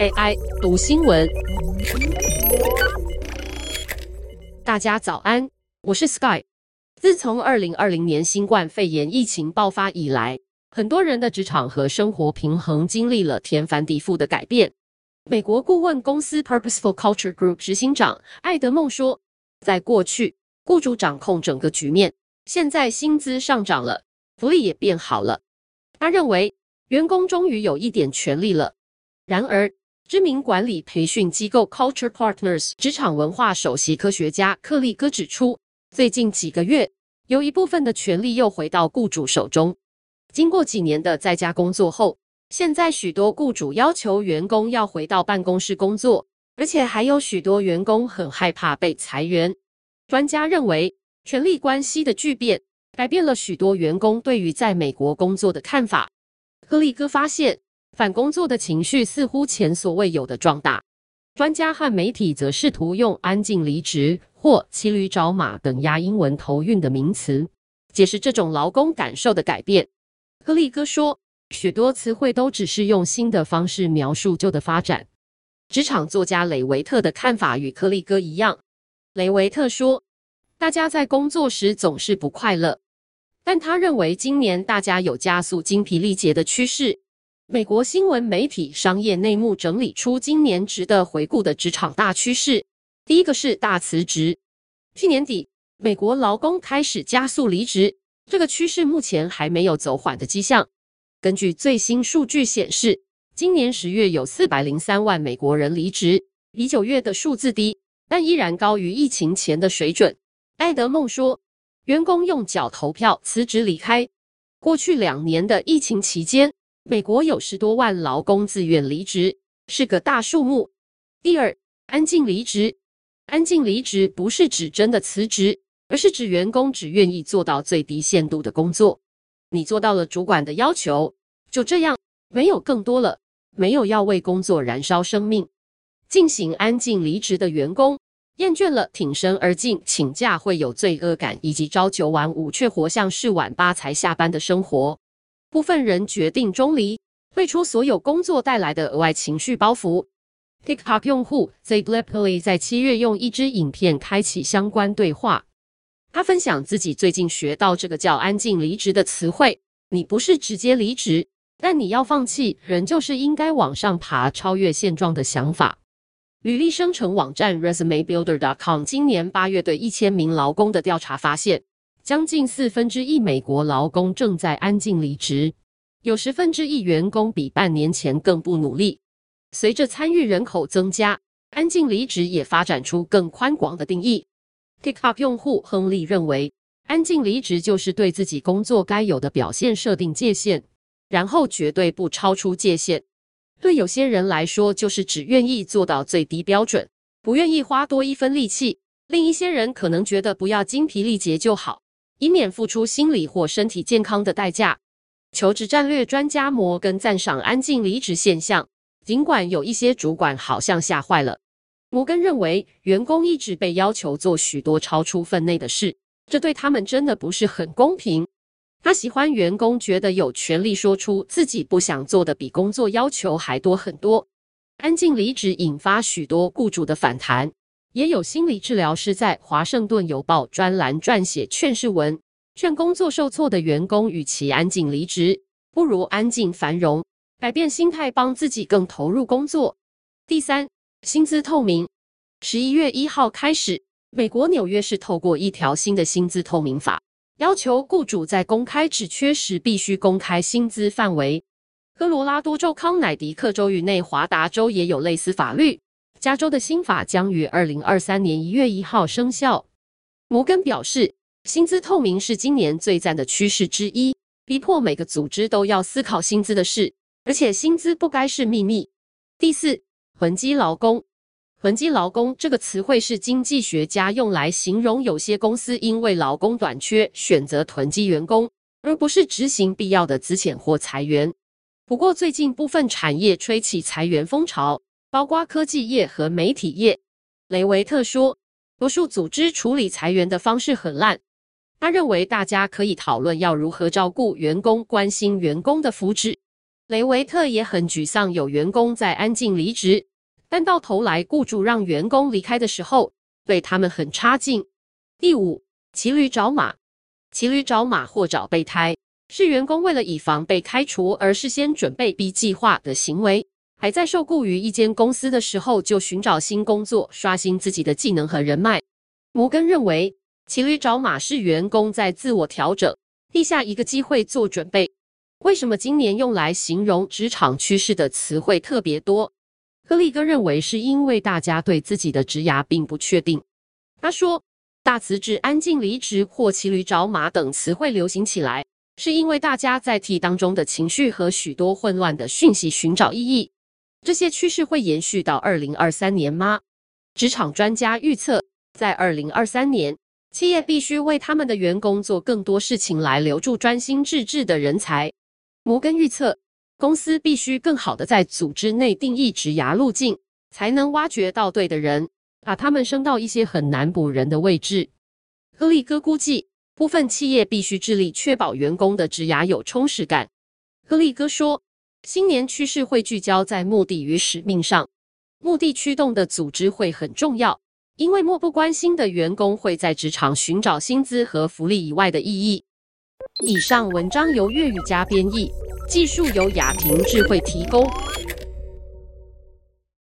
AI 读新闻，大家早安，我是 Sky。自从二零二零年新冠肺炎疫情爆发以来，很多人的职场和生活平衡经历了天翻地覆的改变。美国顾问公司 Purposeful Culture Group 执行长艾德梦说，在过去，雇主掌控整个局面，现在薪资上涨了，福利也变好了。他认为，员工终于有一点权利了。然而，知名管理培训机构 Culture Partners 职场文化首席科学家克利戈指出，最近几个月，有一部分的权利又回到雇主手中。经过几年的在家工作后，现在许多雇主要求员工要回到办公室工作，而且还有许多员工很害怕被裁员。专家认为，权力关系的巨变改变了许多员工对于在美国工作的看法。科利哥发现，反工作的情绪似乎前所未有的壮大。专家和媒体则试图用“安静离职”或“骑驴找马”等押英文头韵的名词，解释这种劳工感受的改变。科利哥说，许多词汇都只是用新的方式描述旧的发展。职场作家雷维特的看法与科利哥一样。雷维特说，大家在工作时总是不快乐，但他认为今年大家有加速精疲力竭的趋势。美国新闻媒体商业内幕整理出今年值得回顾的职场大趋势。第一个是大辞职。去年底，美国劳工开始加速离职，这个趋势目前还没有走缓的迹象。根据最新数据显示，今年十月有四百零三万美国人离职，比九月的数字低，但依然高于疫情前的水准。艾德梦说，员工用脚投票辞职离开。过去两年的疫情期间，美国有十多万劳工自愿离职，是个大数目。第二，安静离职。安静离职不是指真的辞职，而是指员工只愿意做到最低限度的工作。你做到了主管的要求，就这样，没有更多了，没有要为工作燃烧生命。进行安静离职的员工，厌倦了挺身而进、请假会有罪恶感，以及朝九晚五却活像是晚八才下班的生活。部分人决定中离，退出所有工作带来的额外情绪包袱。TikTok 用户 Zayblapilly 在七月用一支影片开启相关对话。他分享自己最近学到这个叫“安静离职”的词汇。你不是直接离职，但你要放弃人就是应该往上爬、超越现状的想法。履历生成网站 ResumeBuilder.com 今年八月对一千名劳工的调查发现。将近四分之一美国劳工正在安静离职，有十分之一员工比半年前更不努力。随着参与人口增加，安静离职也发展出更宽广的定义。TikTok 用户亨利认为，安静离职就是对自己工作该有的表现设定界限，然后绝对不超出界限。对有些人来说，就是只愿意做到最低标准，不愿意花多一分力气。另一些人可能觉得不要精疲力竭就好。以免付出心理或身体健康的代价。求职战略专家摩根赞赏安静离职现象，尽管有一些主管好像吓坏了。摩根认为，员工一直被要求做许多超出分内的事，这对他们真的不是很公平。他喜欢员工觉得有权利说出自己不想做的比工作要求还多很多。安静离职引发许多雇主的反弹。也有心理治疗师在《华盛顿邮报》专栏撰写劝世文，劝工作受挫的员工与其安静离职，不如安静繁荣，改变心态，帮自己更投入工作。第三，薪资透明。十一月一号开始，美国纽约市透过一条新的薪资透明法，要求雇主在公开职缺时必须公开薪资范围。科罗拉多州、康乃狄克州与内华达州也有类似法律。加州的新法将于二零二三年一月一号生效。摩根表示，薪资透明是今年最赞的趋势之一，逼迫每个组织都要思考薪资的事，而且薪资不该是秘密。第四，囤积劳工。囤积劳工这个词汇是经济学家用来形容有些公司因为劳工短缺选择囤积员工，而不是执行必要的资遣或裁员。不过，最近部分产业吹起裁员风潮。包括科技业和媒体业，雷维特说，多数组织处理裁员的方式很烂。他认为大家可以讨论要如何照顾员工，关心员工的福祉。雷维特也很沮丧，有员工在安静离职，但到头来雇主让员工离开的时候，对他们很差劲。第五，骑驴找马，骑驴找马或找备胎，是员工为了以防被开除而事先准备 B 计划的行为。还在受雇于一间公司的时候就寻找新工作，刷新自己的技能和人脉。摩根认为，骑驴找马是员工在自我调整，立下一个机会做准备。为什么今年用来形容职场趋势的词汇特别多？柯立哥认为是因为大家对自己的职涯并不确定。他说，大辞职、安静离职或骑驴找马等词汇流行起来，是因为大家在替当中的情绪和许多混乱的讯息寻找意义。这些趋势会延续到二零二三年吗？职场专家预测，在二零二三年，企业必须为他们的员工做更多事情来留住专心致志的人才。摩根预测，公司必须更好地在组织内定义职涯路径，才能挖掘到对的人，把他们升到一些很难补人的位置。柯立哥估计，部分企业必须致力确保员工的职涯有充实感。柯立哥说，新年趋势会聚焦在目的与使命上，目的驱动的组织会很重要，因为漠不关心的员工会在职场寻找薪资和福利以外的意义。以上文章由粤语加编译，技术由雅婷智慧提供。